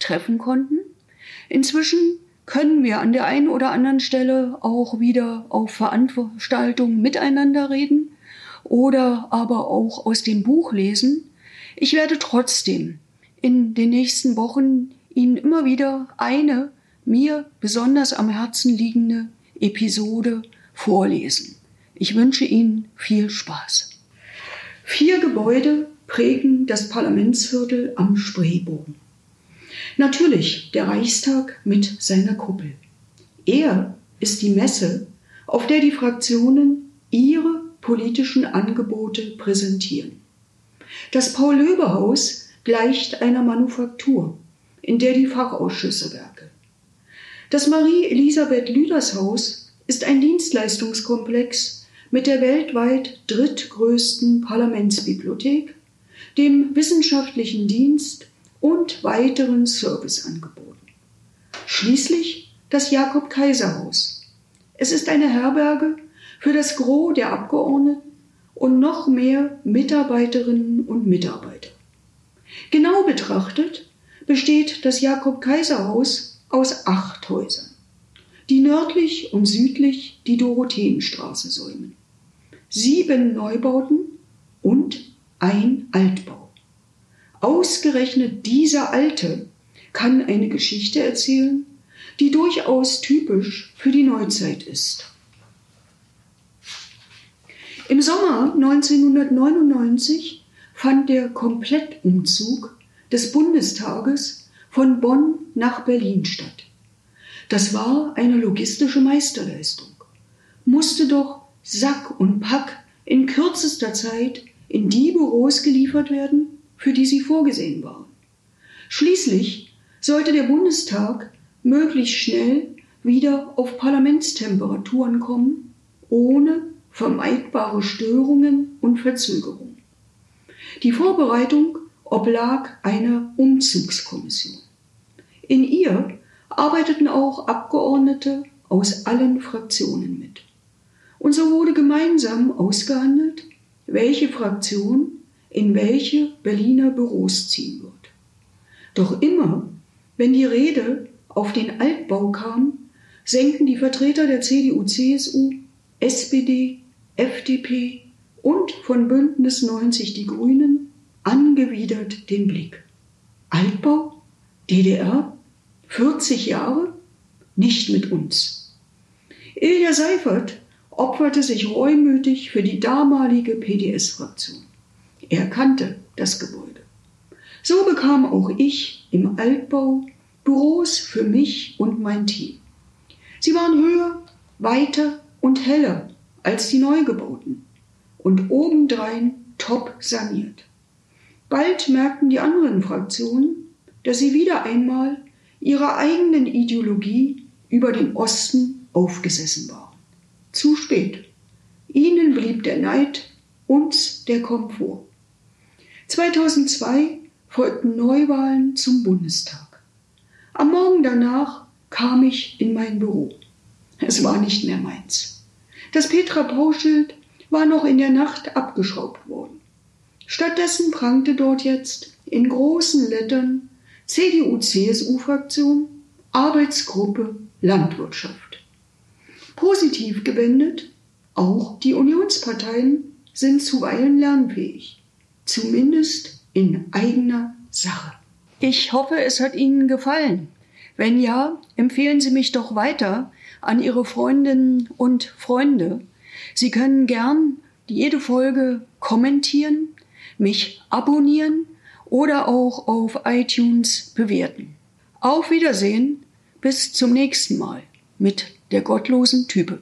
treffen konnten. Inzwischen können wir an der einen oder anderen Stelle auch wieder auf Veranstaltungen miteinander reden oder aber auch aus dem Buch lesen. Ich werde trotzdem in den nächsten Wochen Ihnen immer wieder eine mir besonders am Herzen liegende Episode vorlesen. Ich wünsche Ihnen viel Spaß. Vier Gebäude prägen das Parlamentsviertel am Spreebogen. Natürlich der Reichstag mit seiner Kuppel. Er ist die Messe, auf der die Fraktionen ihre politischen Angebote präsentieren. Das Paul-Löbe-Haus gleicht einer Manufaktur, in der die Fachausschüsse werkeln. Das Marie-Elisabeth Lüders Haus ist ein Dienstleistungskomplex mit der weltweit drittgrößten Parlamentsbibliothek, dem wissenschaftlichen Dienst weiteren Serviceangeboten. Schließlich das Jakob-Kaiser-Haus. Es ist eine Herberge für das Gros der Abgeordneten und noch mehr Mitarbeiterinnen und Mitarbeiter. Genau betrachtet besteht das Jakob-Kaiser-Haus aus acht Häusern, die nördlich und südlich die Dorotheenstraße säumen. Sieben Neubauten und ein Altbau. Ausgerechnet dieser Alte kann eine Geschichte erzählen, die durchaus typisch für die Neuzeit ist. Im Sommer 1999 fand der Komplettumzug des Bundestages von Bonn nach Berlin statt. Das war eine logistische Meisterleistung. Musste doch Sack und Pack in kürzester Zeit in die Büros geliefert werden, für die sie vorgesehen waren. Schließlich sollte der Bundestag möglichst schnell wieder auf Parlamentstemperaturen kommen, ohne vermeidbare Störungen und Verzögerungen. Die Vorbereitung oblag einer Umzugskommission. In ihr arbeiteten auch Abgeordnete aus allen Fraktionen mit. Und so wurde gemeinsam ausgehandelt, welche Fraktion in welche Berliner Büros ziehen wird. Doch immer, wenn die Rede auf den Altbau kam, senken die Vertreter der CDU, CSU, SPD, FDP und von Bündnis 90 die Grünen angewidert den Blick. Altbau? DDR? 40 Jahre? Nicht mit uns. Ilja Seifert opferte sich reumütig für die damalige PDS-Fraktion. Er kannte das Gebäude. So bekam auch ich im Altbau Büros für mich und mein Team. Sie waren höher, weiter und heller als die Neugebauten und obendrein top saniert. Bald merkten die anderen Fraktionen, dass sie wieder einmal ihrer eigenen Ideologie über den Osten aufgesessen waren. Zu spät. Ihnen blieb der Neid, uns der Komfort. 2002 folgten Neuwahlen zum Bundestag. Am Morgen danach kam ich in mein Büro. Es war nicht mehr meins. Das Petra Pauschild war noch in der Nacht abgeschraubt worden. Stattdessen prangte dort jetzt in großen Lettern CDU-CSU-Fraktion Arbeitsgruppe Landwirtschaft. Positiv gewendet, auch die Unionsparteien sind zuweilen lernfähig zumindest in eigener Sache. Ich hoffe, es hat Ihnen gefallen. Wenn ja, empfehlen Sie mich doch weiter an Ihre Freundinnen und Freunde. Sie können gern jede Folge kommentieren, mich abonnieren oder auch auf iTunes bewerten. Auf Wiedersehen, bis zum nächsten Mal mit der gottlosen Type.